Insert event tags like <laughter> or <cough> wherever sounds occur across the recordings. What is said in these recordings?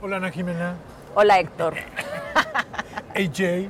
Hola Ana Jimena. Hola Héctor. AJ.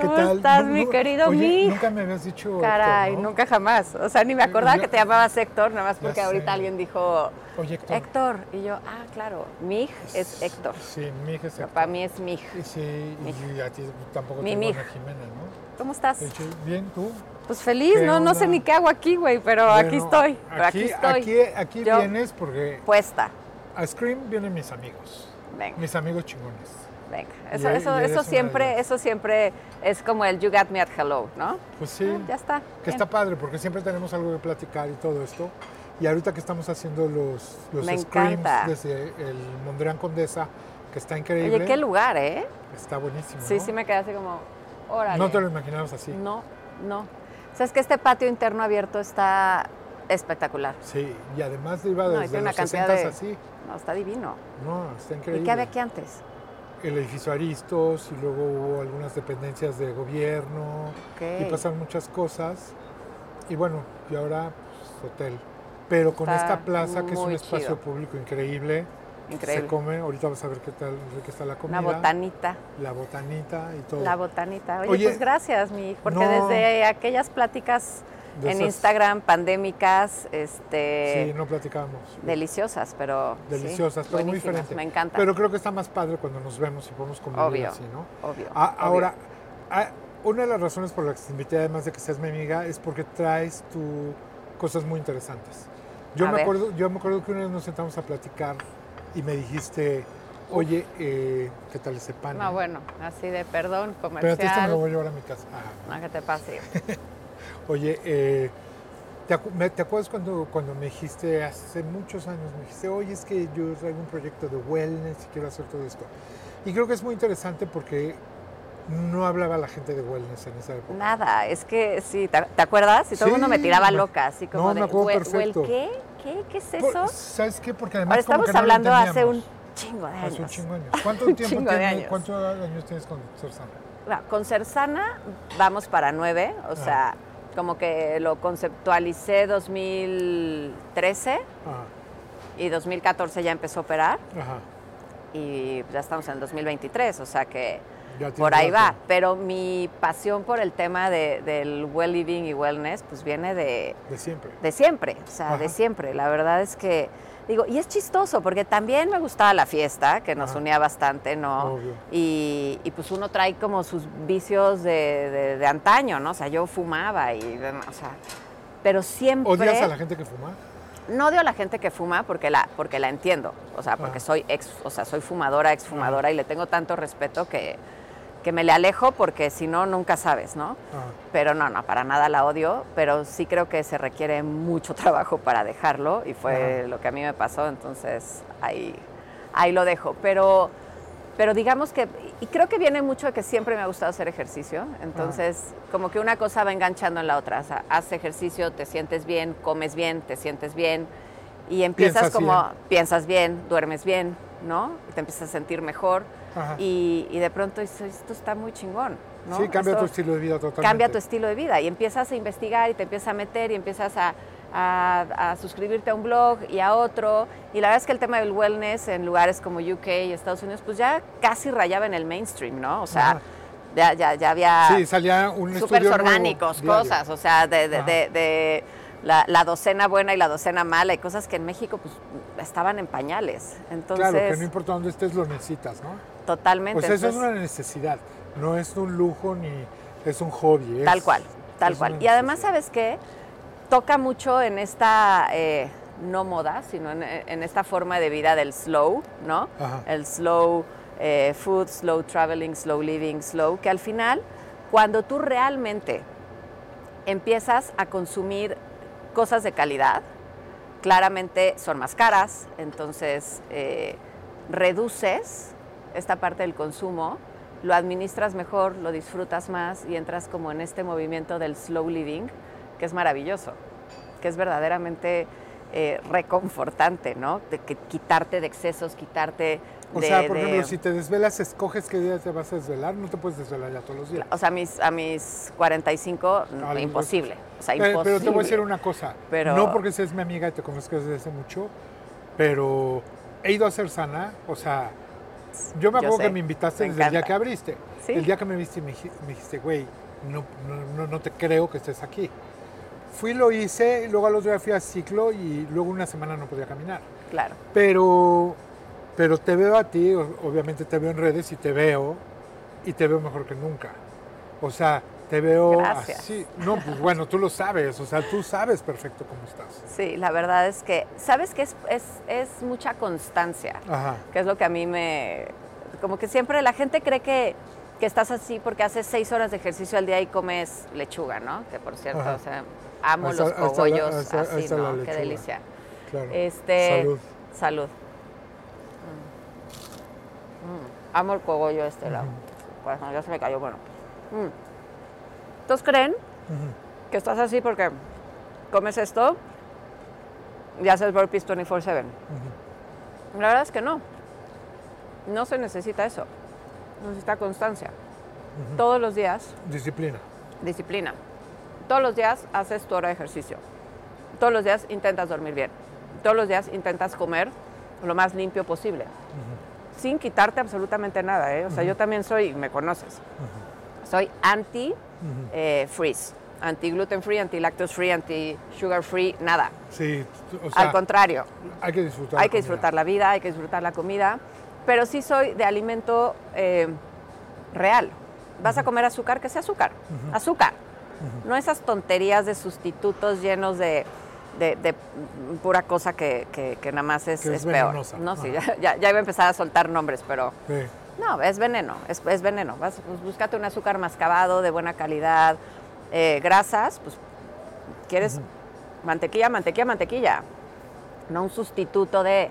¿Cómo estás, mi querido Oye, Mick? Nunca me habías dicho. Caray, Héctor, ¿no? nunca jamás. O sea, ni me acordaba Yo- que te llamabas Héctor, nada más porque sé. ahorita alguien dijo Oye, Héctor. Héctor. Y yo, ah, claro, Mig es Héctor. Sí, mi hija es Héctor. Para mí es Mig. Y Sí, y a ti tampoco Mi te. Ana Jimena, ¿no? ¿Cómo estás? Bien, ¿tú? Pues feliz, ¿Qué no, no sé ni qué hago aquí, güey, pero aquí estoy. Pero aquí, estoy. Aquí, aquí Yo- vienes porque Puesta. a Scream vienen mis amigos. Venga, Mis amigos chingones. Venga. Eso, Y- eso, y eso siempre, eso siempre es como el you got me at hello, ¿no? Pues sí. Ah, ya está. Que bien. está padre, porque siempre tenemos algo que platicar y todo esto. Y ahorita que estamos haciendo los, los Me screams encanta. desde el Mondrian Condesa, que está increíble. Oye, qué lugar, ¿eh? Está buenísimo. Sí, ¿no? sí me quedé así como, órale. No te lo imaginabas así. No, no. Sabes que este patio interno abierto está espectacular. Sí, y además iba No, y desde tiene una los cantidad 60 de- así. No, está divino. No, está ¿Y increíble. qué había aquí antes? El edificio Aristos y luego hubo algunas dependencias de gobierno y Ok. pasaron muchas cosas. Y bueno, y ahora pues, hotel. Pero con Está esta plaza que es un espacio público increíble. Increíble. Se come, ahorita vas a ver qué tal rica está la comida. Una botanita. La botanita y todo. La botanita. Oye, Oye, pues gracias, mi, porque no. desde aquellas pláticas De en esas- Instagram pandémicas, este, Sí, no platicábamos. deliciosas, pero sí, Deliciosas, pero muy buenísimas, diferente. Me encanta. Pero creo que está más padre cuando nos vemos y podemos convivir Obvio. así, ¿no? obvio. Ah, obvio. ahora, ah, una de las razones por las que te invité, además de que seas mi amiga, es porque traes tú cosas muy interesantes. Yo A me, ver. acuerdo, yo me acuerdo que una vez nos sentamos a platicar y me dijiste, oye, eh, ¿qué tal ese pan? No, bueno, así de perdón, Pero a ti esto me lo comercial. voy a llevar a mi casa. Ah, No, que te pase. <laughs> Oye, eh, ¿te, acu- te acuerdas cuando, cuando me dijiste hace muchos años, me dijiste, oye, es que yo traigo un proyecto de wellness y quiero hacer todo esto? Y creo que es muy interesante porque no hablaba la gente de wellness en esa época. Nada, es que sí, ¿te, te acuerdas? Y todo el mundo me tiraba loca, así como no, de, me acuerdo "Güey, perfecto. güey, ¿qué? ¿Qué? ¿Qué es Por- eso? ¿Sabes qué? Porque además Ahora como estamos no hablando hace un chingo de Hace un años. chingo de años. <laughs> ¿Cuánto tiempo chingo de tiene- años. ¿Cuántos años tienes con Cersana? Bueno, Con Cersana vamos para nueve, o Ah. sea, como que lo conceptualicé 2013 Ajá, y 2014 ya empezó a operar ajá. y ya estamos en el 2023, o sea que por ahí va. Pero mi pasión por el tema de- del well living y wellness pues viene de, De siempre. de siempre, o sea, de siempre. La verdad es que, digo, y es chistoso porque también me gustaba la fiesta, que nos unía bastante, ¿no? Obvio. Y, y, pues uno trae como sus vicios de, de- de antaño, ¿no? O sea, yo fumaba y, demás, o sea, pero siempre... ¿Odias a la gente que fuma? No odio a la gente que fuma porque la, porque la entiendo, o sea, porque Ajá. soy ex, o sea, soy fumadora, exfumadora y le tengo tanto respeto que, que me le alejo porque si no, nunca sabes, ¿no? Ajá. Pero no, no, para nada la odio, pero sí creo que se requiere mucho <laughs> trabajo para dejarlo y fue Ajá. lo que a mí me pasó, entonces ahí, ahí lo dejo. Pero, pero digamos que, y creo que viene mucho de que siempre me ha gustado hacer ejercicio, entonces como que una cosa va enganchando en la otra, o sea, haces ejercicio, te sientes bien, comes bien, te sientes bien y empiezas Piensas como, bien. piensas bien, duermes bien, ¿no? Y te empiezas a sentir mejor y, y de pronto dices, esto está muy chingón. ¿no? Sí, cambia tu estilo de vida totalmente. cambia tu estilo de vida y empiezas a investigar y te empiezas a meter y empiezas a, a- a suscribirte a un blog y a otro. Y la verdad es que el tema del wellness en lugares como UK y Estados Unidos, pues ya casi rayaba en el mainstream, ¿no? O sea, ya, ya, ya había Sí, salía un súper estudio nuevo orgánicos, diario. cosas, o sea, de la, la docena buena y la docena mala y cosas que en México pues estaban en pañales. Entonces, Claro, que no importa dónde estés, lo necesitas, ¿no? totalmente. Pues eso es Entonces, una necesidad, no es un lujo ni es un hobby. es- Tal cual, tal es cual. Y además. ¿sabes qué? Toca mucho en esta, eh, no moda, sino en, en esta forma de vida del slow, ¿no? Ajá. El slow eh, food, slow traveling, slow living, slow, que al final, cuando tú realmente empiezas a consumir cosas de calidad, claramente son más caras, entonces eh, reduces esta parte del consumo, lo administras mejor, lo disfrutas más y entras como en este movimiento del slow living, que es maravilloso, que es verdaderamente eh, reconfortante, ¿no? De que quitarte de excesos, quitarte O de... sea, por de- ejemplo, si te desvelas, escoges qué día te vas a desvelar, no te puedes desvelar ya todos los días. O sea, a mis, a mis 45, Ah, imposible. O sea, Eh, imposible. Pero te voy a decir una cosa. Pero- No porque seas mi amiga y te conozco desde hace mucho, pero he ido a ser sana. O sea, yo me Yo acuerdo sé, que me invitaste me desde el día que abriste. Sí. El día que me viste y me, dij- me dijiste, güey, no, no te creo que estés aquí. Fui, lo hice, luego al otro día fui a ciclo y luego una semana no podía caminar. Claro. Pero, pero te veo a ti, obviamente te veo en redes y te veo, y te veo mejor que nunca. O sea, te veo Gracias. así. No, pues bueno, tú lo sabes, o sea, tú sabes perfecto cómo estás. Sí, la verdad es que, ¿sabes que es, es, es mucha constancia? Ajá. que es lo que a mí me... Como que siempre la gente cree que, que estás así porque haces seis horas de ejercicio al día y comes lechuga, ¿no? Que por cierto, Ajá. o sea, amo los cogollos así, ¿no? Qué delicia. Claro. Este, Salud. Salud. Mm. Amo el cogollo este lado. Pues, no, ya se me cayó, bueno. Mm. ¿Entonces creen que estás así porque comes esto y haces burpees 24/7? La verdad es que no. No se necesita eso. Necesita constancia. Todos los días, Disciplina. disciplina. Todos los días haces tu hora de ejercicio. Todos los días intentas dormir bien. Todos los días intentas comer lo más limpio posible. Sin quitarte absolutamente nada. ¿eh? O sea, yo también soy, me conoces, soy anti-freeze. anti gluten free, anti lactose free, anti sugar free, nada. Sí, o sea, Al contrario, hay que disfrutar. hay la que disfrutar la vida, hay que disfrutar la comida, pero sí soy de alimento eh, real. Vas a comer azúcar, que sea azúcar. Azúcar. No esas tonterías de sustitutos llenos de, de- de pura cosa que, que- que nada más es, Que es es peor. No, sí, ya, ya- iba a empezar a soltar nombres, pero Sí. no, es veneno, es, es veneno. Vas, pues, búscate un azúcar mascabado de buena calidad, eh, grasas, pues quieres mantequilla, mantequilla, mantequilla. No un sustituto de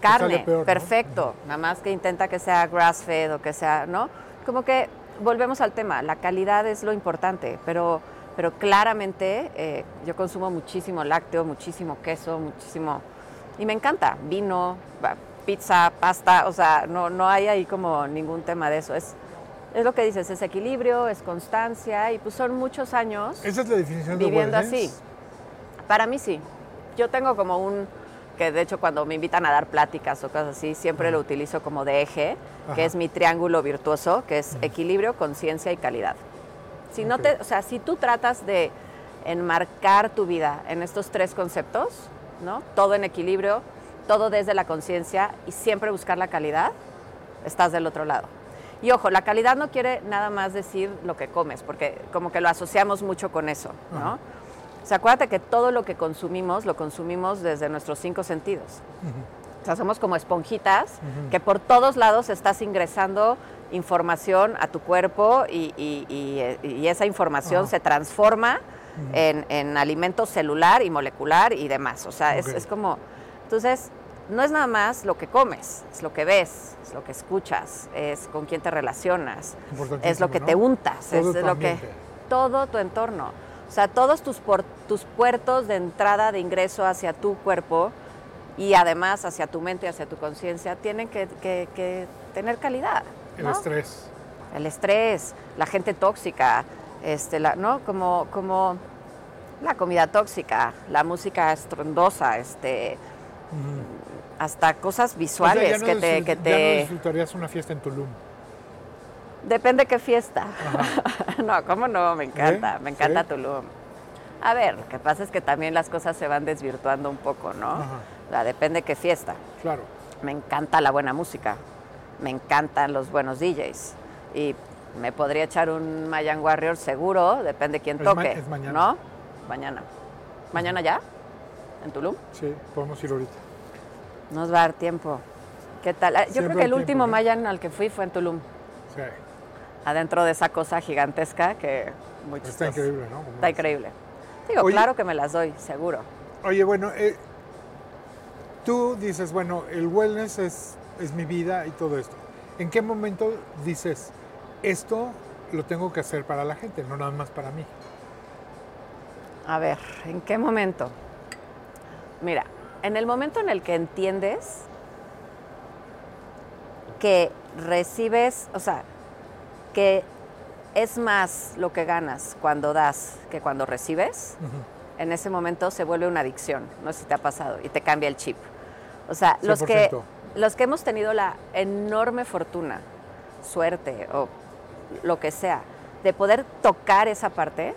carne, peor, ¿no? perfecto. Nada más que intenta que sea grass fed o que sea, ¿no? Como que volvemos al tema, la calidad es lo importante, pero, pero claramente eh, yo consumo muchísimo lácteo, muchísimo queso, muchísimo... Y me encanta, vino, pizza, pasta, o sea, no, no hay ahí como ningún tema de eso. Es, es lo que dices, es equilibrio, es constancia y pues son muchos años Esa es la definición de viviendo así. Para mí sí. Yo tengo como un, que de hecho cuando me invitan a dar pláticas o cosas así, siempre lo utilizo como de eje, Ajá. que es mi triángulo virtuoso, que es equilibrio, conciencia y calidad. Si no te, o sea, si tú tratas de enmarcar tu vida en estos tres conceptos, ¿no? Todo en equilibrio, todo desde la conciencia y siempre buscar la calidad, estás del otro lado. Y ojo, la calidad no quiere nada más decir lo que comes, porque como que lo asociamos mucho con eso, ¿no? Ajá. O sea, acuérdate que todo lo que consumimos lo consumimos desde nuestros cinco sentidos. O sea, somos como esponjitas que por todos lados estás ingresando información a tu cuerpo y, y- y, eh, y esa información se transforma en, en alimento celular y molecular y demás. O sea, es, como... Entonces, no es nada más lo que comes, es lo que ves, es lo que escuchas, es con quién te relacionas, es lo que ¿no? te untas, Todo es lo que todo tu entorno. O sea, todos tus, por- tus puertos de entrada, de ingreso hacia tu cuerpo y además hacia tu mente, hacia tu conciencia, tienen que, que- que tener calidad. El estrés. El estrés, la gente tóxica, este, la, ¿no? Como, como la comida tóxica, la música estruendosa, este, hasta cosas O sea, visuales ya no que te... Que ya no te disfrutarías una fiesta en Tulum. Depende qué fiesta. <laughs> no, ¿cómo no? Me encanta, ¿Sí? me encanta ¿Sí? Tulum. A ver, lo que pasa es que también las cosas se van desvirtuando un poco, ¿no? Ajá. O sea, depende qué fiesta. Claro. Me encanta la buena música, me encantan los buenos DJs y me podría echar un Mayan Warrior seguro, depende quién Es ma- toque, es mañana. ¿no? Mañana. ¿Mañana ya? ¿En Tulum? Sí, podemos ir ahorita. Nos va a dar tiempo. ¿Qué tal? Ah, Yo Siempre creo que el último. Mayan al que fui fue en Tulum, Sí. Adentro de esa cosa gigantesca que muy Está increíble, ¿no? Como Está es. increíble. Digo, Oye- claro que me las doy, seguro. Oye, bueno, eh, tú dices, bueno, el wellness es, es mi vida y todo esto. ¿En qué momento dices, esto lo tengo que hacer para la gente, no nada más para mí? A ver, ¿en qué momento? Mira, en el momento en el que entiendes que recibes, o sea, que es más lo que ganas cuando das que cuando recibes, en ese momento se vuelve una adicción, no sé si te ha pasado, y te cambia el chip. O sea, los que, los que hemos tenido la enorme fortuna, suerte o lo que sea, de poder tocar esa parte,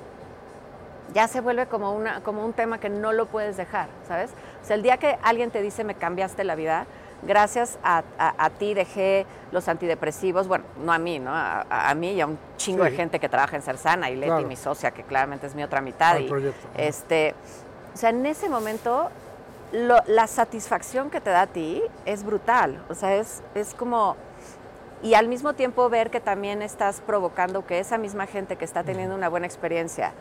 ya se vuelve como, una, como un tema que no lo puedes dejar, ¿sabes? O sea, el día que alguien te dice me cambiaste la vida, gracias a, ti dejé los antidepresivos, bueno, no a mí, ¿no? A, mí y a un chingo de gente que trabaja en Cersana y Leti, mi socia, que claramente es mi otra mitad. y, este, o sea, en ese momento la satisfacción que te da a ti es brutal. O sea, es, es como... Y al mismo tiempo ver que también estás provocando que esa misma gente que está teniendo una buena experiencia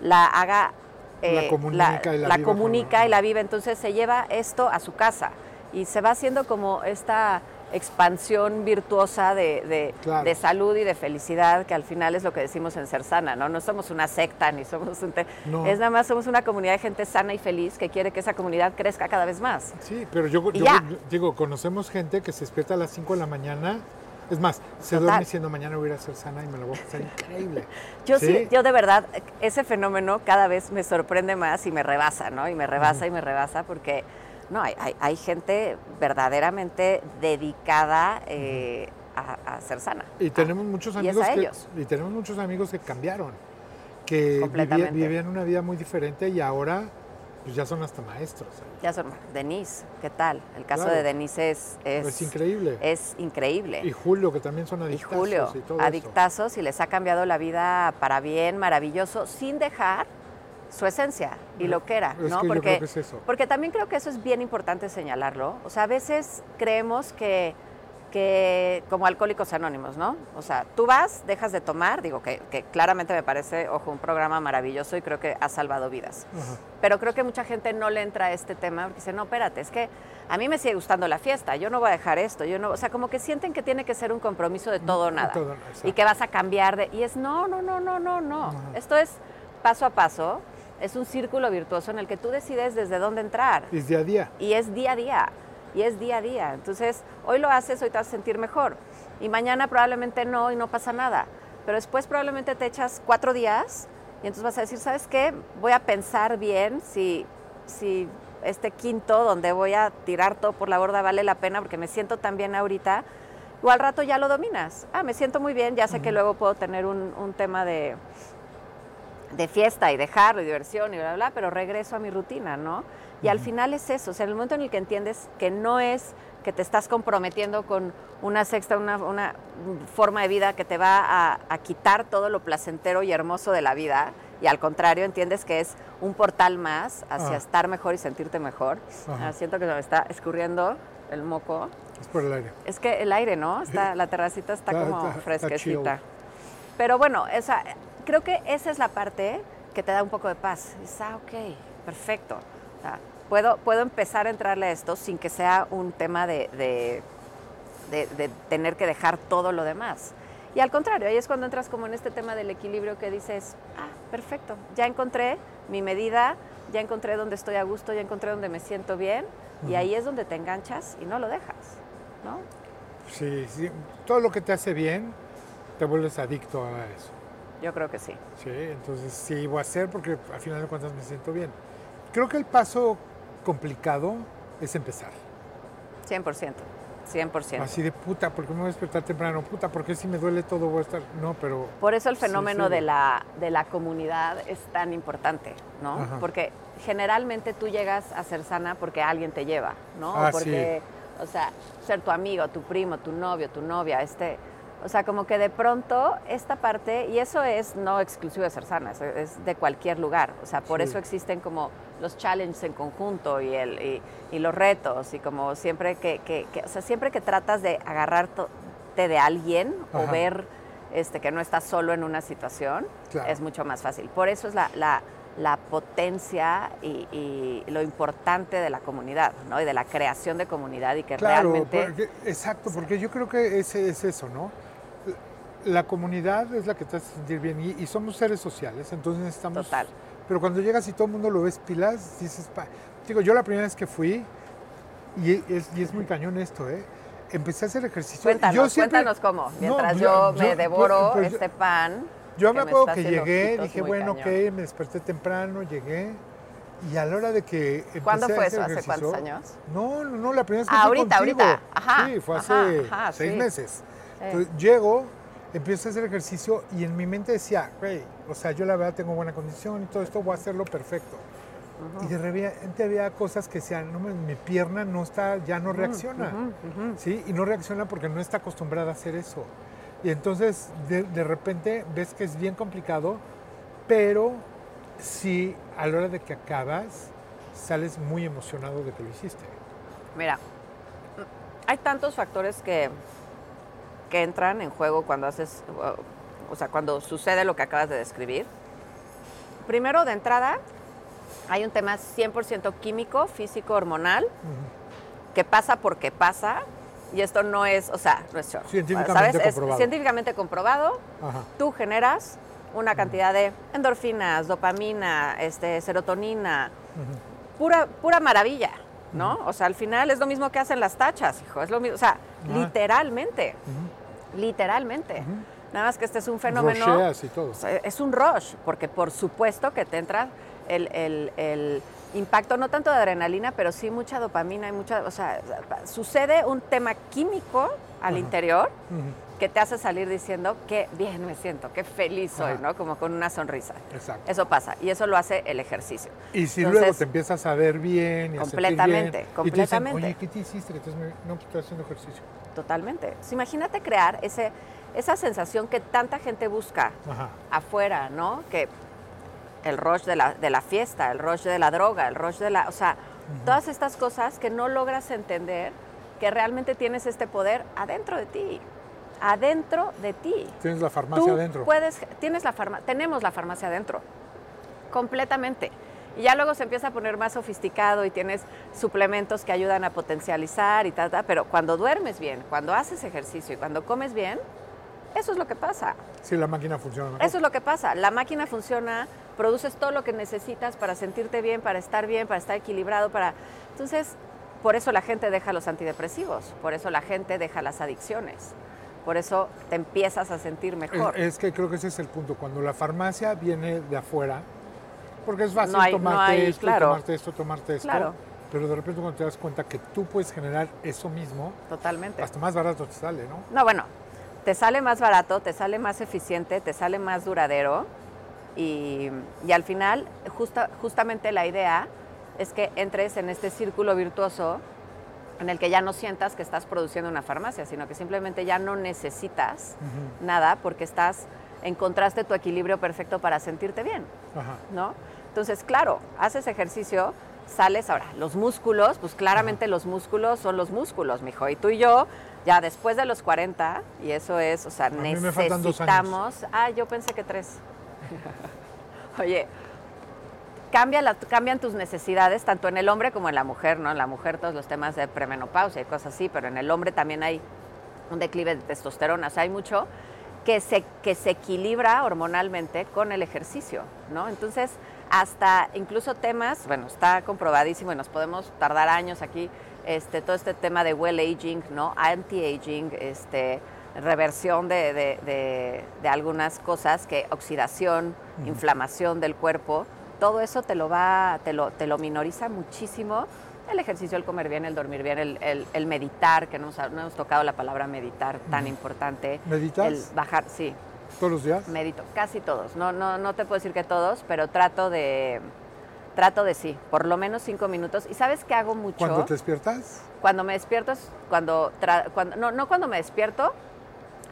la haga... la eh, comunica, y, la, la comunica y la vive. Entonces se lleva esto a su casa y se va haciendo como esta expansión virtuosa de, salud y de felicidad, que al final es lo que decimos en Ser Sana, ¿no? No somos una secta ni somos un... Es nada más, somos una comunidad de gente sana y feliz que quiere que esa comunidad crezca cada vez más. Sí, pero yo, digo, conocemos gente que se despierta a las 5 de la mañana es más, se duerme diciendo mañana voy a ir a ser sana y me lo voy a pasar <laughs> increíble. Yo ¿Sí? yo de verdad, ese fenómeno cada vez me sorprende más y me rebasa, ¿no? Y me rebasa y me rebasa porque no, hay, hay, gente verdaderamente dedicada eh, a, ser sana. Y tenemos muchos amigos que, y tenemos muchos amigos que cambiaron, que vivían, una vida muy diferente y ahora pues ya son hasta maestros. Ya son. Denise, ¿qué tal? El caso de Denise es, es, increíble. Es increíble. Y Julio, que también son adictazos. Y Julio, adictazos y les ha cambiado la vida para bien, maravilloso, sin dejar su esencia y lo que era, ¿no? porque, porque también creo que eso es bien importante señalarlo. O sea, a veces creemos que, que como alcohólicos anónimos, ¿no? O sea, tú vas, dejas de tomar, digo que, claramente me parece, ojo, un programa maravilloso y creo que ha salvado vidas. Pero creo que mucha gente no le entra a este tema porque dice, no, espérate, es que a mí me sigue gustando la fiesta, yo no voy a dejar esto, yo no, o sea, como que sienten que tiene que ser un compromiso de todo o nada. y que vas a cambiar de, y es no, no, no, no, no, no. Esto es paso a paso es un círculo virtuoso en el que tú decides desde dónde entrar. Es día a día. Y es día a día. Y es día a día. Entonces, hoy lo haces, hoy te vas a sentir mejor. Y mañana probablemente no y no pasa nada. Pero después probablemente te echas cuatro días y entonces vas a decir, ¿sabes qué? Voy a pensar bien si, si este quinto donde voy a tirar todo por la borda vale la pena porque me siento tan bien ahorita. O al rato ya lo dominas. Ah, me siento muy bien, ya sé que luego puedo tener un tema de, de fiesta y dejarlo y diversión y bla, bla, pero regreso a mi rutina, ¿no? Y al final es eso, o sea, en el momento en el que entiendes que no es que te estás comprometiendo con una sexta, una, forma de vida que te va a, quitar todo lo placentero y hermoso de la vida, y al contrario, entiendes que es un portal más hacia estar mejor y sentirte mejor. Ah, siento que se me está escurriendo el moco. Es por el aire. Es que el aire, ¿no? Está, <laughs> la terracita está, como fresquecita. Pero bueno, esa, creo que esa es la parte que te da un poco de paz. Dices, ah, ok, perfecto. puedo, puedo empezar a entrarle a esto sin que sea un tema de, de, tener que dejar todo lo demás. Y al contrario, ahí es cuando entras como en este tema del equilibrio que dices, ah, perfecto, ya encontré mi medida, ya encontré donde estoy a gusto, ya encontré donde me siento bien, y ahí es donde te enganchas y no lo dejas, ¿no? Sí, sí, todo lo que te hace bien, te vuelves adicto a eso. Yo creo que sí. Sí, entonces sí voy a hacer porque al final de cuentas me siento bien. Creo que el paso complicado es empezar. 100%. 100%. Así de puta, ¿por qué me voy a despertar temprano? Puta, ¿por qué si me duele todo voy a estar...? No, pero... Por eso el fenómeno de, la, de la comunidad es tan importante, ¿no? Porque generalmente tú llegas a ser sana porque alguien te lleva, ¿no? Ah, porque, o sea, ser tu amigo, tu primo, tu novio, tu novia, este o sea, como que de pronto esta parte, y eso es no exclusivo de Cersana, es, de cualquier lugar. O sea, por eso existen como los challenges en conjunto y, el, y, los retos, y como siempre que, que, o sea, siempre que tratas de agarrarte de alguien o ver este, que no estás solo en una situación, es mucho más fácil. Por eso es la, la, la potencia y, lo importante de la comunidad, ¿no? Y de la creación de comunidad y que realmente... exacto, porque yo creo que ese es eso, ¿no? La comunidad es la que te hace sentir bien y, somos seres sociales, entonces estamos... Total. Pero cuando llegas y todo el mundo lo ves pilas, dices, digo, yo la primera vez que fui, y es, muy cañón esto, ¿eh? Empecé a hacer ejercicio. Cuéntanos, cuéntanos cómo, mientras yo, me devoro este pan. Yo me acuerdo que llegué, dije, bueno, cañón. ok, me desperté temprano, llegué. Y a la hora de que empecé ¿Cuándo a fue hacer eso? ¿Hace cuántos años? No, no, no, la primera vez que Ah, fui ahorita, contigo. ahorita. Ajá, Sí, fue ajá, hace ajá, seis sí. meses. Sí. Entonces, llego, empiezo a hacer ejercicio y en mi mente decía, güey, o sea, yo la verdad tengo buena condición y todo esto, voy a hacerlo perfecto. Y de repente había cosas que decían, no, mi pierna no está, ya no reacciona. ¿sí? Y no reacciona porque no está acostumbrada a hacer eso. Y entonces de, de repente ves que es bien complicado, pero sí, a la hora de que acabas, sales muy emocionado de que lo hiciste. Mira, hay tantos factores que, que entran en juego cuando haces, o sea, cuando sucede lo que acabas de describir. Primero, de entrada, hay un tema 100% químico, físico, hormonal, que pasa porque pasa, y esto no es, o sea, no es show, Científicamente ¿sabes? Es comprobado. científicamente comprobado, Ajá. tú generas una cantidad de endorfinas, dopamina, este, serotonina, pura, pura maravilla, ¿no? O sea, al final es lo mismo que hacen las tachas, hijo, es lo mismo, o sea, Ajá. literalmente, literalmente. Nada más que este es un fenómeno, y todo. es un rush, porque por supuesto que te entra el, el- el impacto, no tanto de adrenalina, pero sí mucha dopamina y mucha, o sea, sucede un tema químico al interior que te hace salir diciendo qué bien me siento, qué feliz soy. ¿no? Como con una sonrisa. Exacto. Eso pasa y eso lo hace el ejercicio. Y si Entonces- luego te empiezas a ver bien y a sentir Completamente, bien, y te completamente. dicen, oye, ¿qué te hiciste? Que estás muy- no, estoy haciendo ejercicio. Totalmente. Imagínate crear ese, esa sensación que tanta gente busca Ajá. afuera, ¿no? Que el rush de la, de la fiesta, el rush de la droga, el rush de la... O sea, todas estas cosas que no logras entender que realmente tienes este poder adentro de ti. Adentro de ti. Tienes la farmacia Tú adentro. puedes, tienes la farma, tenemos la farmacia adentro, completamente. Y ya luego se empieza a poner más sofisticado y tienes suplementos que ayudan a potencializar y tal, tal, pero cuando duermes bien, cuando haces ejercicio y cuando comes bien, eso es lo que pasa. Sí, la máquina funciona mejor. Eso es lo que pasa. La máquina funciona, produces todo lo que necesitas para sentirte bien, para estar bien, para estar equilibrado, para... Entonces, por eso la gente deja los antidepresivos, por eso la gente deja las adicciones, por eso te empiezas a sentir mejor. Es, es que creo que ese es el punto. Cuando la farmacia viene de afuera, porque es fácil No hay- no tomarte hay, esto, claro. tomarte esto, tomarte esto. Claro. Pero de repente cuando te das cuenta que tú puedes generar eso mismo, Totalmente. hasta más barato te sale, ¿no? No, bueno, te sale más barato, te sale más eficiente, te sale más duradero y, y al final justa- justamente la idea es que entres en este círculo virtuoso en el que ya no sientas que estás produciendo una farmacia, sino que simplemente ya no necesitas nada porque estás, encontraste tu equilibrio perfecto para sentirte bien. Ajá. ¿no? Entonces, claro, haces ejercicio, sales ahora, los músculos, pues claramente los músculos son los músculos, mijo. Y tú y yo, ya después de los 40, y eso es, o sea, necesitamos. Ah, yo pensé que tres. <laughs> Oye, cambia la- cambian tus necesidades, tanto en el hombre como en la mujer, ¿no? En la mujer todos los temas de premenopausia y cosas así, pero en el hombre también hay un declive de testosterona, o sea, hay mucho que se, que se equilibra hormonalmente con el ejercicio, ¿no? Entonces, hasta incluso temas, bueno, está comprobadísimo y nos podemos tardar años aquí, este, todo este tema de well aging, ¿no? Anti-aging, este, reversión de, de- de- de algunas cosas, que oxidación, inflamación del cuerpo, todo eso te lo va, te lo, te lo minoriza muchísimo. El ejercicio, el comer bien, el dormir bien, el, el- el meditar, que no hemos, no hemos tocado la palabra meditar, tan importante. ¿Meditas? El bajar, sí, ¿Todos los días? medito, casi todos. No, no, no te puedo decir que todos, pero trato de, trato de sí, por lo menos cinco minutos. ¿Y sabes qué hago mucho? ¿Cuando te despiertas? Cuando me despierto es cuando, cuando no, no cuando me despierto,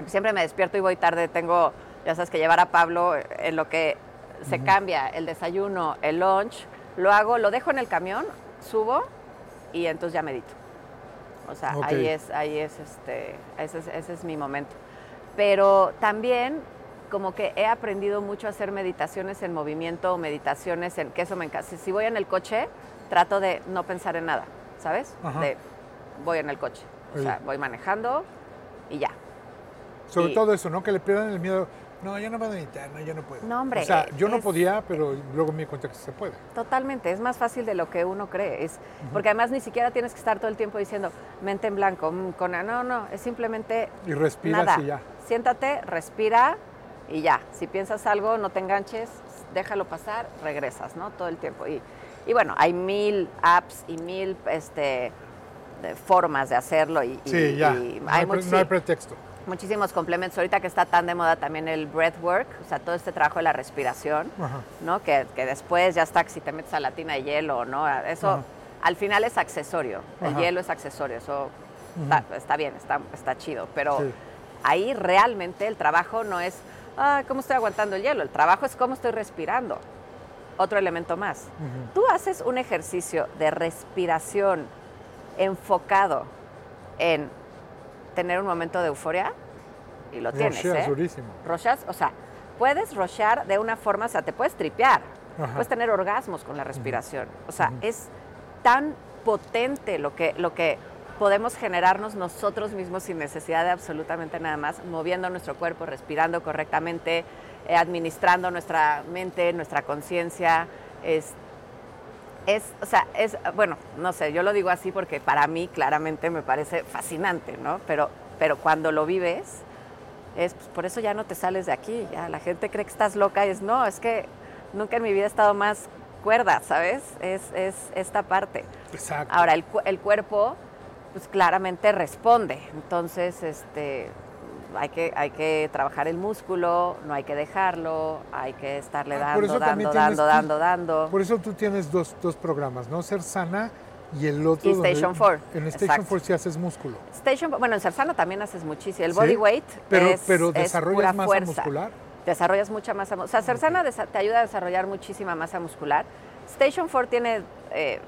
siempre me despierto y voy tarde, tengo, ya sabes, que llevar a Pablo en lo que se cambia el desayuno, el lunch, lo hago, lo dejo en el camión, subo y entonces ya medito. O sea, ahí es, ahí es este, ese es, ese es mi momento. Pero también como que he aprendido mucho a hacer meditaciones en movimiento o meditaciones en que eso me encanta. Si- voy en el coche, trato de no pensar en nada, ¿sabes? Ajá. De voy en el coche. O sea, voy manejando y ya. Sobre Y- todo eso, ¿no? Que le pierdan el miedo. No, yo no puedo meditar, no, yo no puedo. No, hombre, O sea, yo no podía, pero luego me di cuenta que se puede. Totalmente, es más fácil de lo que uno cree. Es, Porque además ni siquiera tienes que estar todo el tiempo diciendo mente en blanco, mm, con no, no, es simplemente Y respiras nada. y ya. Siéntate, respira y ya. Si piensas algo, no te enganches, déjalo pasar, regresas, ¿no? Todo el tiempo. Y, y bueno, hay mil apps y mil este, de formas de hacerlo. Y, Sí, y- ya. y no, hay, much- no hay pretexto. Muchísimos complementos. Ahorita que está tan de moda también el breathwork, o sea, todo este trabajo de la respiración, Ajá. ¿no? Que, que después ya está si te metes a la tina de hielo, ¿no? Eso Ajá. al final es accesorio. El Ajá. hielo es accesorio. Eso está, está bien, está, está chido. Pero Sí. ahí realmente el trabajo no es, ah, ¿cómo estoy aguantando el hielo? El trabajo es cómo estoy respirando. Otro elemento más. Tú haces un ejercicio de respiración enfocado en tener un momento de euforia y lo tienes, Rocheas ¿eh? durísimo. Rochas, o sea, puedes rochar de una forma, o sea, te puedes tripear, Ajá. puedes tener orgasmos con la respiración. O sea, es tan potente lo que, lo que podemos generarnos nosotros mismos sin necesidad de absolutamente nada más, moviendo nuestro cuerpo, respirando correctamente, eh, administrando nuestra mente, nuestra conciencia. Es, es, o sea, es, bueno, no sé, yo lo digo así porque para mí claramente me parece fascinante, ¿no? Pero, pero cuando lo vives, es pues, por eso ya no te sales de aquí. Ya la gente cree que estás loca y es no, es que nunca en mi vida he estado más cuerda, ¿sabes? Es, es esta parte. Exacto. Ahora, el, el cuerpo, pues claramente responde. Entonces, este, hay que, hay que trabajar el músculo, no hay que dejarlo, hay que estarle Ah, dando, dando, dando, tú- dando, dando. Por eso tú tienes dos, dos programas, ¿no? Ser sana y el otro. Y Station four, En Station exacto. 4 sí haces músculo. Station, bueno, en Cersana también haces muchísimo. El ¿Sí? body weight Pero, es, pero es desarrollas pura masa fuerza. muscular. Desarrollas mucha masa muscular. O sea, Cersana desa- te ayuda a desarrollar muchísima masa muscular. Station 4 tiene, eh, eh,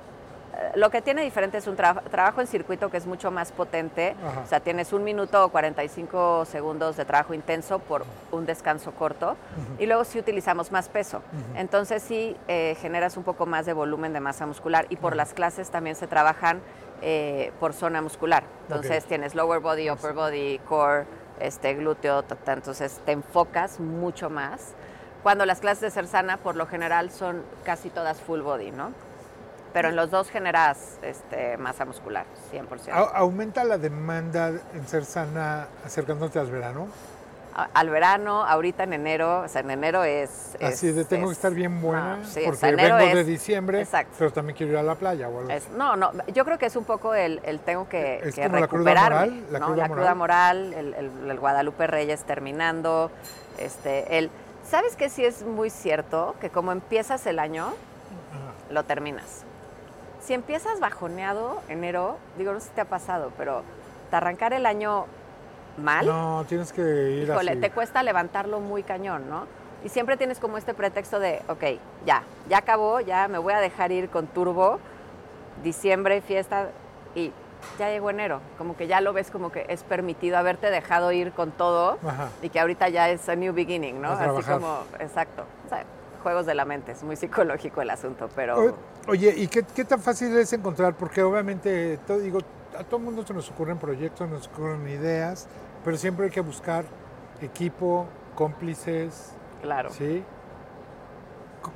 lo que tiene diferente es un tra- trabajo en circuito que es mucho más potente. Ajá. O sea, tienes un minuto o 45 segundos de trabajo intenso por un descanso corto. Y luego sí utilizamos más peso. Entonces sí eh, generas un poco más de volumen de masa muscular. Y por las clases también se trabajan eh, por zona muscular. Entonces Ok. tienes lower body, upper body, core, este, glúteo, ta, ta, entonces te enfocas mucho más. Cuando las clases de Cersana, por lo general, son casi todas full body, ¿no? Pero en los dos generas este, masa muscular, 100%. A- aumenta la demanda en ser sana acercándote al verano. A- Al verano, ahorita en enero, o sea, en enero es... Así de tengo que es- estar bien buena no, sí, o porque vengo de es- diciembre, Exacto. pero también quiero ir a la playa o algo así. no, no, yo creo que es un poco el, el tengo que, Es que como la cruda recuperarme, moral, la ¿no? cruda la moral. cruda moral, el, el- el Guadalupe Reyes terminando, este, el, ¿sabes qué sí es muy cierto? Que como empiezas el año, Ajá. lo terminas. Si empiezas bajoneado enero, digo, no sé si te ha pasado, pero te arrancar el año mal, No, tienes que ir híjole, así. te cuesta levantarlo muy cañón, ¿no? Y siempre tienes como este pretexto de, ok, ya, ya acabó, ya me voy a dejar ir con turbo, diciembre, fiesta, y ya llegó enero. Como que ya lo ves como que es permitido haberte dejado ir con todo Ajá. y que ahorita ya es a new beginning, ¿no? Así como, exacto. O sea, juegos de la mente, es muy psicológico el asunto, pero... Oye, ¿y qué, qué tan fácil es encontrar? Porque obviamente, todo, digo, a todo mundo se nos ocurren proyectos, nos ocurren ideas, pero siempre hay que buscar equipo, cómplices, Claro. ¿sí?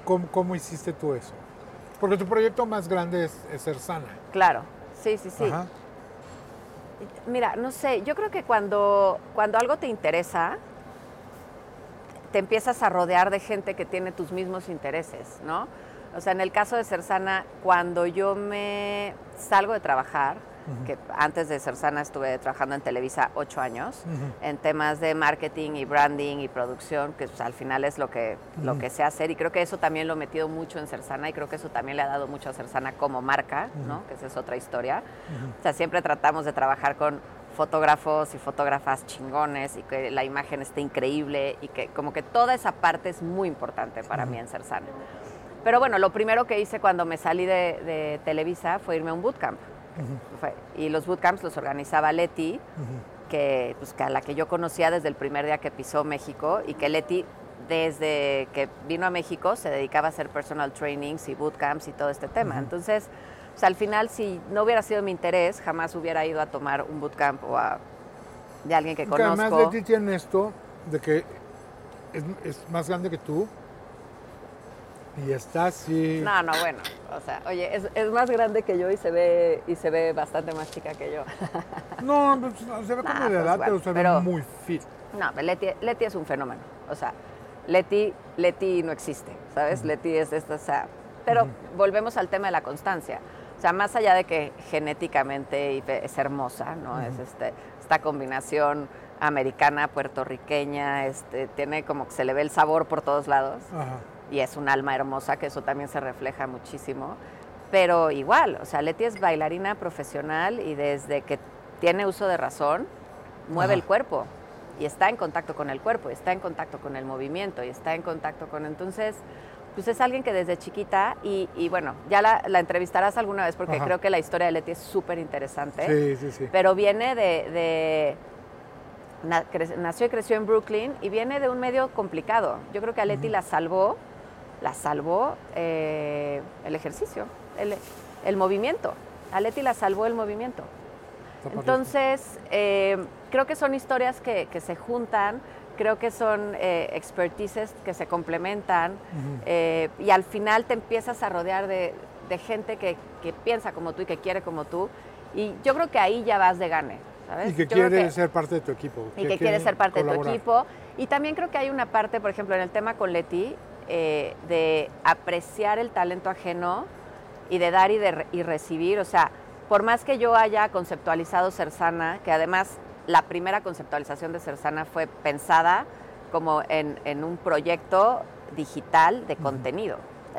¿Cómo, cómo hiciste tú eso? Porque tu proyecto más grande es, es ser sana. Claro, sí, sí, sí. Ajá. Mira, no sé, yo creo que cuando, cuando algo te interesa, te empiezas a rodear de gente que tiene tus mismos intereses, ¿no? O sea, en el caso de Cersana, cuando yo me salgo de trabajar, que antes de Cersana estuve trabajando en Televisa ocho años, Ujú. en temas de marketing y branding y producción, que pues, al final es lo que, lo Ujú. que sé hacer. Y creo que eso también lo he metido mucho en Cersana y creo que eso también le ha dado mucho a Cersana como marca, ¿no? Que esa es otra historia. O sea, siempre tratamos de trabajar con fotógrafos y fotógrafas chingones y que la imagen esté increíble y que como que toda esa parte es muy importante para mí en Cersana. Pero bueno, lo primero que hice cuando me salí de, de Televisa fue irme a un bootcamp. Fue- y los bootcamps los organizaba Leti, que, pues, que a la que yo conocía desde el primer día que pisó México y que Leti desde que vino a México se dedicaba a hacer personal trainings y bootcamps y todo este tema. Entonces, pues, al final, si no hubiera sido mi interés, jamás hubiera ido a tomar un bootcamp o a, de alguien que Porque además conozco. Leti tiene esto de que es, es más grande que tú y está así. No, no, bueno, o sea, oye, es, es más grande que yo y se ve y se ve bastante más chica que yo. No, pues, no, se ve <laughs> como Nah, de pues, edad, bueno, pero se pero- ve muy fit. No, Leti, Leti es un fenómeno. O sea, Leti, Leti no existe, ¿sabes? Leti es esta, o sea, pero volvemos al tema de la constancia. O sea, más allá de que genéticamente es hermosa, ¿no? Es este, esta combinación americana, puertorriqueña, este, tiene como que se le ve el sabor por todos lados. Y es un alma hermosa, que eso también se refleja muchísimo. Pero igual, o sea, Leti es bailarina profesional y desde que tiene uso de razón, mueve el cuerpo y está en contacto con el cuerpo, está en contacto con el movimiento y está en contacto con... Entonces, pues es alguien que desde chiquita, y, bueno, ya la, entrevistarás alguna vez porque creo que la historia de Leti es súper interesante. Sí, sí, sí. Pero viene de... nació y creció en Brooklyn y viene de un medio complicado. Yo creo que a Leti la salvó, la salvó eh, el ejercicio, el, el movimiento. A Leti la salvó el movimiento. Entonces, eh, creo que son historias que, se juntan, creo que son eh, expertices que se complementan eh, y al final te empiezas a rodear de, gente que, piensa como tú y que quiere como tú. Y yo creo que ahí ya vas de gane. ¿sabes? Y que quiere ser parte de tu equipo. Y que, quiere ser parte de tu equipo. Y también creo que hay una parte, por ejemplo, en el tema con Leti, de apreciar el talento ajeno y de dar y, de, y recibir. O sea, por más que yo haya conceptualizado Cersana, que además la primera conceptualización de Cersana fue pensada como en, un proyecto digital de contenido.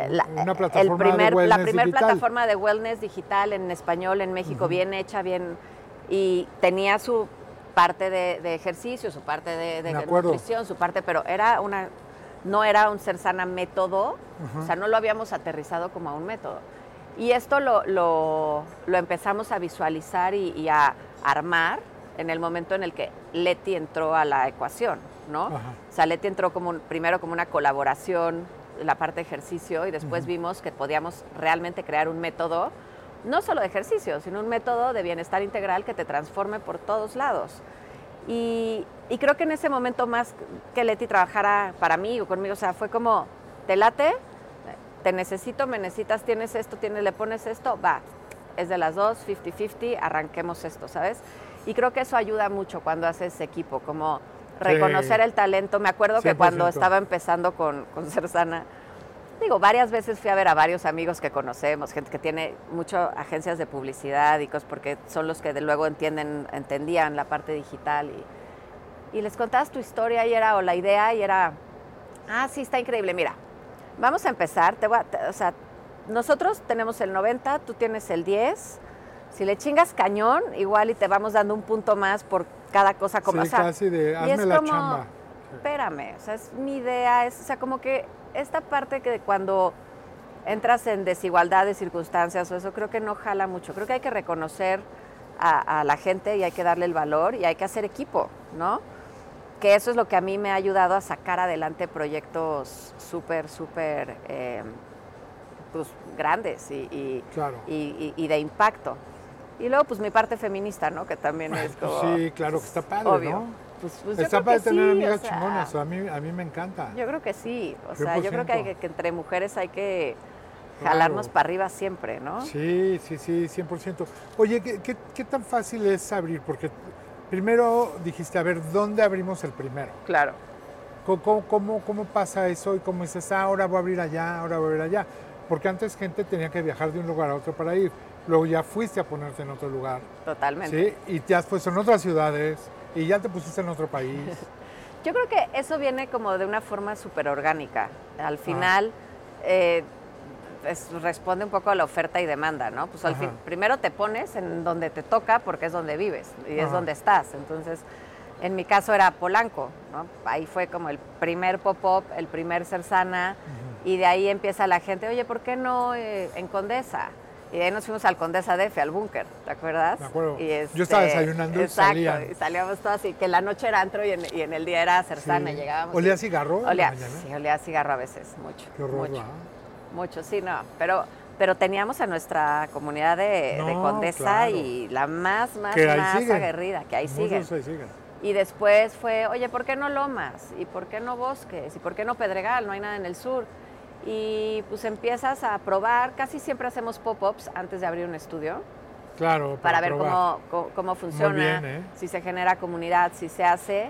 La, Una plataforma el de la primera plataforma de wellness digital en español en México, bien hecha, bien. Y tenía su parte de, ejercicio, su parte de, nutrición, su parte, pero era una. No era un Cersana método, o sea, no lo habíamos aterrizado como a un método. Y esto lo, lo, empezamos a visualizar y, a armar en el momento en el que Leti entró a la ecuación, ¿no? O sea, Leti entró como primero como una colaboración, la parte de ejercicio, y después vimos que podíamos realmente crear un método, no solo de ejercicio, sino un método de bienestar integral que te transforme por todos lados. Y, y creo que en ese momento más que Leti trabajara para mí o conmigo, o sea, fue como, te late, te necesito, me necesitas, tienes esto, tienes, le pones esto, va, es de las dos, 50-50, arranquemos esto, ¿sabes? Y creo que eso ayuda mucho cuando haces equipo, como reconocer el talento. Me acuerdo que cuando estaba empezando con, con <laughs> Cersana, digo, varias veces fui a ver a varios amigos que conocemos, gente que tiene muchas agencias de publicidad y cosas, porque son los que de luego entienden, entendían la parte digital y, y les contabas tu historia y era, o la idea y era, ah, sí, está increíble, mira, Vamos a empezar, te voy o sea, nosotros tenemos el 90, tú tienes el 10. Si le chingas cañón, igual y te vamos dando un punto más por cada cosa como sí, casi de hazme es la chamba. Espérame, o sea, es mi idea, es, o sea, como que esta parte que cuando entras en desigualdad de circunstancias o eso, creo que no jala mucho. Creo que hay que reconocer a, a la gente y hay que darle el valor y hay que hacer equipo, ¿no? que eso es lo que a mí me ha ayudado a sacar adelante proyectos súper, súper eh, pues, grandes y, y, de impacto. Y luego, pues mi parte feminista, ¿no? Que también es pues, como... Sí, claro, que está padre, ¿no? Pues, pues está padre tener amigas chingonas, a mí, a mí me encanta. Yo creo que sí, o sea, yo creo que, hay que, entre mujeres hay que jalarnos para arriba siempre, ¿no? Sí, sí, sí, 100%. Oye, ¿qué, qué, qué tan fácil es abrir? Porque Primero dijiste, a ver, ¿dónde abrimos el primero? Claro. ¿Cómo, cómo, cómo pasa eso? Y cómo dices, ah, ahora voy a abrir allá, ahora voy a abrir allá. Porque antes gente tenía que viajar de un lugar a otro para ir. Luego ya fuiste a ponerte en otro lugar. Totalmente. ¿sí? Y te has puesto en otras ciudades y ya te pusiste en otro país. <laughs> Yo creo que eso viene como de una forma súper orgánica. Al final, eh, responde un poco a la oferta y demanda, ¿no? Pues al fin, primero te pones en donde te toca porque es donde vives y es donde estás. Entonces, en mi caso era Polanco, ¿no? Ahí fue como el primer pop-up, el primer Cersana, y de ahí empieza la gente, oye, ¿por qué no eh, en Condesa? Y de ahí nos fuimos al Condesa DF, al búnker, ¿te acuerdas? Me acuerdo. Y Yo estaba este, desayunando exacto, y salíamos todos así, que la noche era antro y en, el día era Cersana, llegábamos. ¿Olía cigarro? Olía, sí, olía cigarro a veces, mucho. Qué horror, mucho. Mucho, sí, no. Pero, pero teníamos a nuestra comunidad de, Condesa y la más, más, más aguerrida, que ahí siguen. Y después fue, oye, ¿por qué no Lomas? ¿Y por qué no Bosques? ¿Y por qué no Pedregal? No hay nada en el sur. Y pues empiezas a probar, casi siempre hacemos pop-ups antes de abrir un estudio. Claro, para, ver cómo, cómo, funciona, ¿eh? si se genera comunidad, si se hace.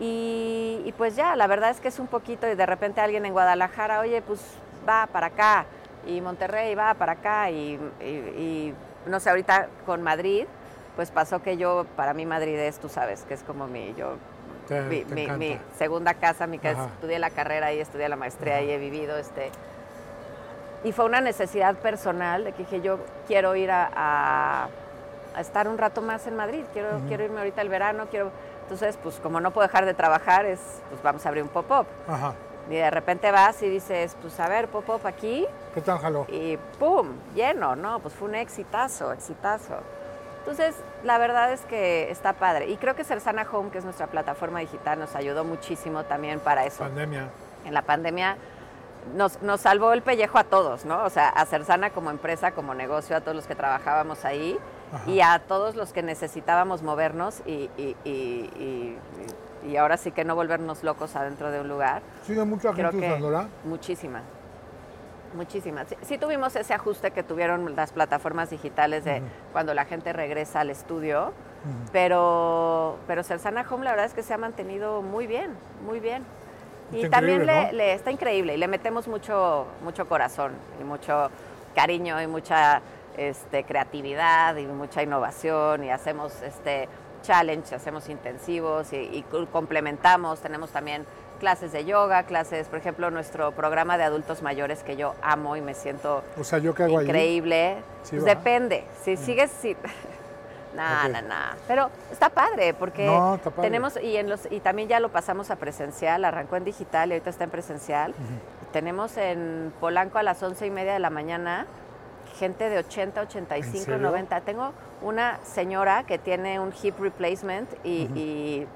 Y, pues ya, la verdad es que es un poquito y de repente alguien en Guadalajara, oye, pues va para acá y Monterrey va para acá y, no sé, ahorita con Madrid, pues pasó que yo, para mí Madrid es, tú sabes, que es como mi, yo, mi, segunda casa, mi casa, estudié la carrera y estudié la maestría y he vivido, este, y fue una necesidad personal de que dije, yo quiero ir a, estar un rato más en Madrid, quiero, quiero irme ahorita el verano, quiero entonces, pues como no puedo dejar de trabajar, es, pues vamos a abrir un pop-up. Y de repente vas y dices, pues a ver, pop-up aquí. ¿Qué tal jaló? Y ¡pum! Lleno, ¿no? Pues fue un exitazo, exitazo. Entonces, la verdad es que está padre. Y creo que Cersana Home, que es nuestra plataforma digital, nos ayudó muchísimo también para eso. Pandemia. En la pandemia nos, nos salvó el pellejo a todos, ¿no? O sea, a Cersana como empresa, como negocio, a todos los que trabajábamos ahí y a todos los que necesitábamos movernos y, y, ahora sí que no volvernos locos adentro de un lugar. ¿Sigue mucha gente usándola? Muchísima. Muchísimas. Sí, tuvimos ese ajuste que tuvieron las plataformas digitales de cuando la gente regresa al estudio, pero, pero Cersana Home la verdad es que se ha mantenido muy bien, muy bien. Y también le, está increíble y le metemos mucho, mucho corazón y mucho cariño y mucha este, creatividad y mucha innovación y hacemos este, challenge, hacemos intensivos y, complementamos. Tenemos también clases de yoga, clases, por ejemplo, nuestro programa de adultos mayores que yo amo y me siento increíble. Pues depende. Si mm. sigues, sí. Nada, nada, nada. Pero está padre porque tenemos y en los y también ya lo pasamos a presencial, arrancó en digital y ahorita está en presencial. Tenemos en Polanco a las once y media de la mañana gente de 80, 85, 90. Tengo una señora que tiene un hip replacement y,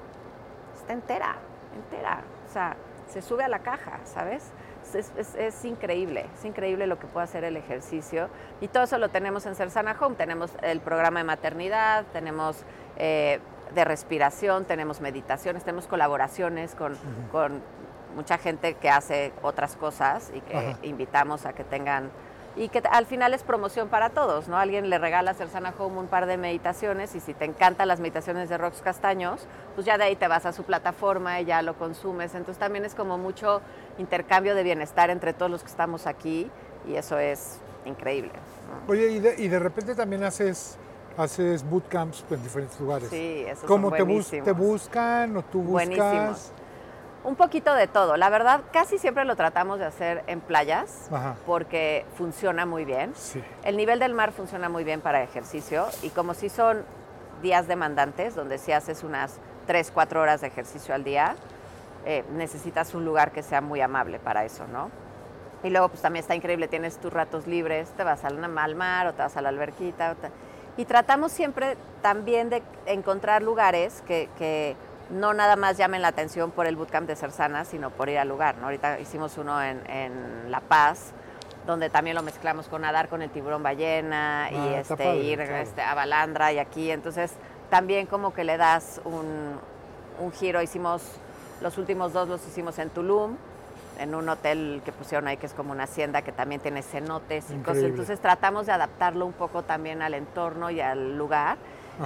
está entera, entera. O sea, se sube a la caja, ¿sabes? Es, increíble, es increíble lo que puede hacer el ejercicio. Y todo eso lo tenemos en Cersana Home. Tenemos el programa de maternidad, tenemos eh, de respiración, tenemos meditaciones, tenemos colaboraciones con, con, mucha gente que hace otras cosas y que invitamos a que tengan y que al final es promoción para todos, ¿no? Alguien le regala a Cersana Home un par de meditaciones y si te encantan las meditaciones de Rox Castaños, pues ya de ahí te vas a su plataforma y ya lo consumes. Entonces también es como mucho intercambio de bienestar entre todos los que estamos aquí y eso es increíble. Oye, y de, y de repente también haces haces bootcamps en diferentes lugares. Sí, eso ¿Cómo te, te buscan o tú buscas? Buenísimos. Un poquito de todo. La verdad, casi siempre lo tratamos de hacer en playas porque funciona muy bien. El nivel del mar funciona muy bien para ejercicio y como si son días demandantes, donde si haces unas 3, 4 horas de ejercicio al día, eh, necesitas un lugar que sea muy amable para eso, ¿no? Y luego pues también está increíble, tienes tus ratos libres, te vas al mar o te vas a la alberquita. Y tratamos siempre también de encontrar lugares que, que no nada más llamen la atención por el bootcamp de Cersana, sino por ir al lugar. ¿no? Ahorita hicimos uno en, La Paz, donde también lo mezclamos con nadar con el tiburón ballena y ah, este, ir este, a Balandra y aquí. Entonces, también como que le das un, giro. Hicimos, los últimos dos los hicimos en Tulum, en un hotel que pusieron ahí que es como una hacienda que también tiene cenotes y cosas. Entonces, tratamos de adaptarlo un poco también al entorno y al lugar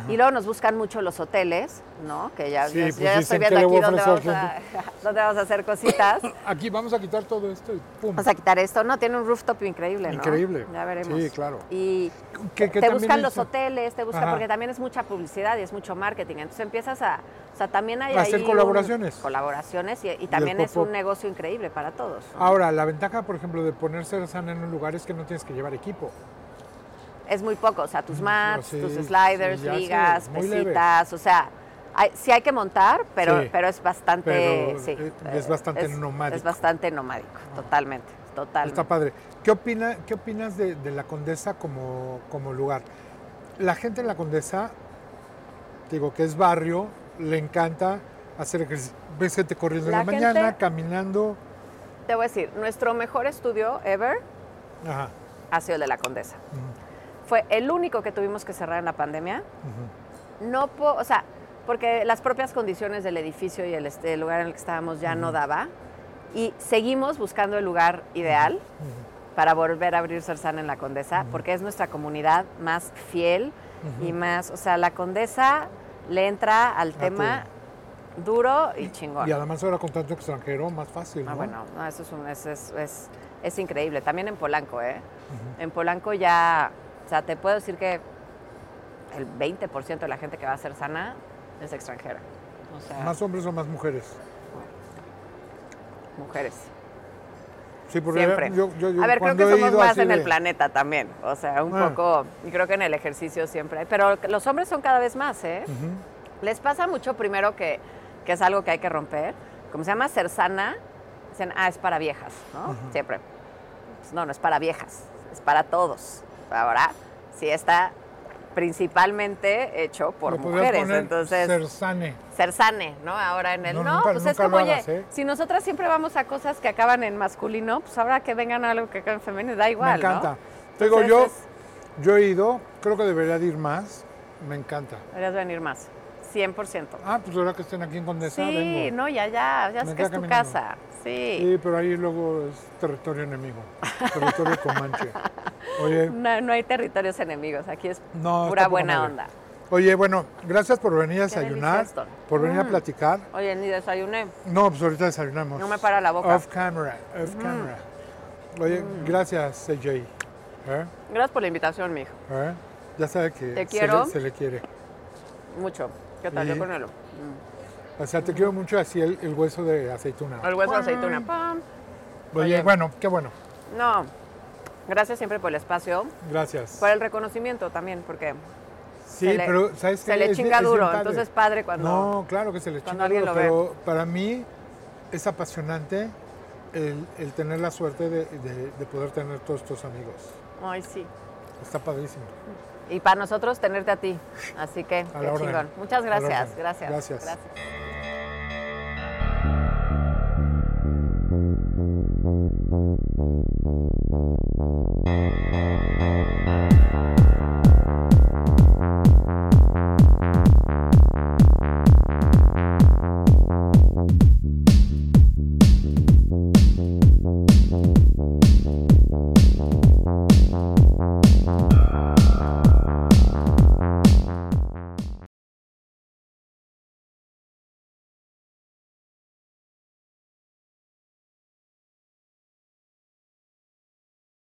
y luego nos buscan mucho los hoteles, ¿no? Que ya, ya, pues estoy viendo aquí dónde vamos, a, <laughs> dónde vamos, a, hacer cositas. <coughs> Aquí vamos a quitar todo esto y pum. Vamos a quitar esto, ¿no? Tiene un rooftop increíble, ¿no? Increíble. Ya veremos. Sí, claro. Y te buscan los hoteles, te buscan, porque también es mucha publicidad y es mucho marketing. Entonces empiezas a, o sea, también hay hacer colaboraciones. colaboraciones y, también es un negocio increíble para todos. Ahora, la ventaja, por ejemplo, de ponerse sana en un lugar es que no tienes que llevar equipo es muy poco, o sea, tus mats, tus sliders, ligas, pesitas, o sea, hay, sí hay que montar, pero, pero es bastante, sí, es bastante nomádico. Es bastante nomádico, totalmente, totalmente. Está padre. ¿Qué, opina, qué opinas de, la Condesa como, como lugar? La gente en la Condesa, digo que es barrio, le encanta hacer ejercicio. Ves gente corriendo en la mañana, caminando. Te voy a decir, nuestro mejor estudio ever ha sido el de la Condesa fue el único que tuvimos que cerrar en la pandemia. No, o sea, porque las propias condiciones del edificio y el, este, lugar en el que estábamos ya no daba. Y seguimos buscando el lugar ideal para volver a abrir Cersana en la Condesa, porque es nuestra comunidad más fiel y más, o sea, la Condesa le entra al tema duro y chingón. Y además ahora con tanto extranjero, más fácil, Ah, ¿no? bueno, no, eso es, un- es, es- es- es increíble. También en Polanco, ¿eh? En Polanco ya, o sea, te puedo decir que el 20% de la gente que va a ser sana es extranjera. O sea, ¿Más hombres o más mujeres? mujeres. Sí, porque Siempre. yo, yo- yo a ver, creo que somos más en el planeta también. O sea, un Ah. poco, y creo que en el ejercicio siempre hay. Pero los hombres son cada vez más, ¿eh? Les pasa mucho primero que, que es algo que hay que romper. Como se llama ser sana, dicen, ah, es para viejas, ¿no? Siempre. Pues no, no es para viejas, es para todos. Ahora, sí está principalmente hecho por mujeres. poner Entonces, Cersane. ser sane, ¿no? Ahora en el. No, No, nunca- pues es como, lo oye, hagas, ¿eh? si nosotras siempre vamos a cosas que acaban en masculino, pues ahora que vengan a algo que acabe en femenino, da igual. Me encanta. ¿no? Te digo, Entonces, yo, yo he ido, creo que debería de ir más. Me encanta. Deberías venir más. 100%. Ah, pues ahora que estén aquí en Condesa, sí, vengo. no, ya, ya, ya sé que es tu caminando. casa. Sí. Sí, pero ahí luego es territorio enemigo. Territorio comanche. Oye, <laughs> No, no hay territorios enemigos, aquí es no. pura buena madre. onda. Oye, bueno, gracias por venir a desayunar, por venir a Mm. platicar. Oye, ni desayuné. No, pues ahorita desayunamos. No me para la boca. Off camera, off camera. Oye, gracias, AJ. ¿Eh? Gracias por la invitación, mijo. ¿Eh? Ya sabe que Te se quiero. le- Se, le, quiere. Mucho. ¿Qué tal? Sí. Yo con él. O sea, te quiero mucho así el, el hueso de aceituna. El hueso de aceituna. Pam. Oye, Oye. bueno, qué bueno. No. Gracias siempre por el espacio, Gracias. por el reconocimiento también, porque Sí, se le- pero ¿sabes qué? se le Es bien- chinga es bien duro. padre. Entonces, padre cuando. No, claro que se le cuando chinga alguien duro, lo pero para mí es apasionante el, el tener la suerte de, de- de poder tener todos estos amigos. Ay, sí. Está padrísimo. Y para nosotros tenerte a ti. Así que, A qué chingón. Muchas gracias. Gracias. Gracias. gracias.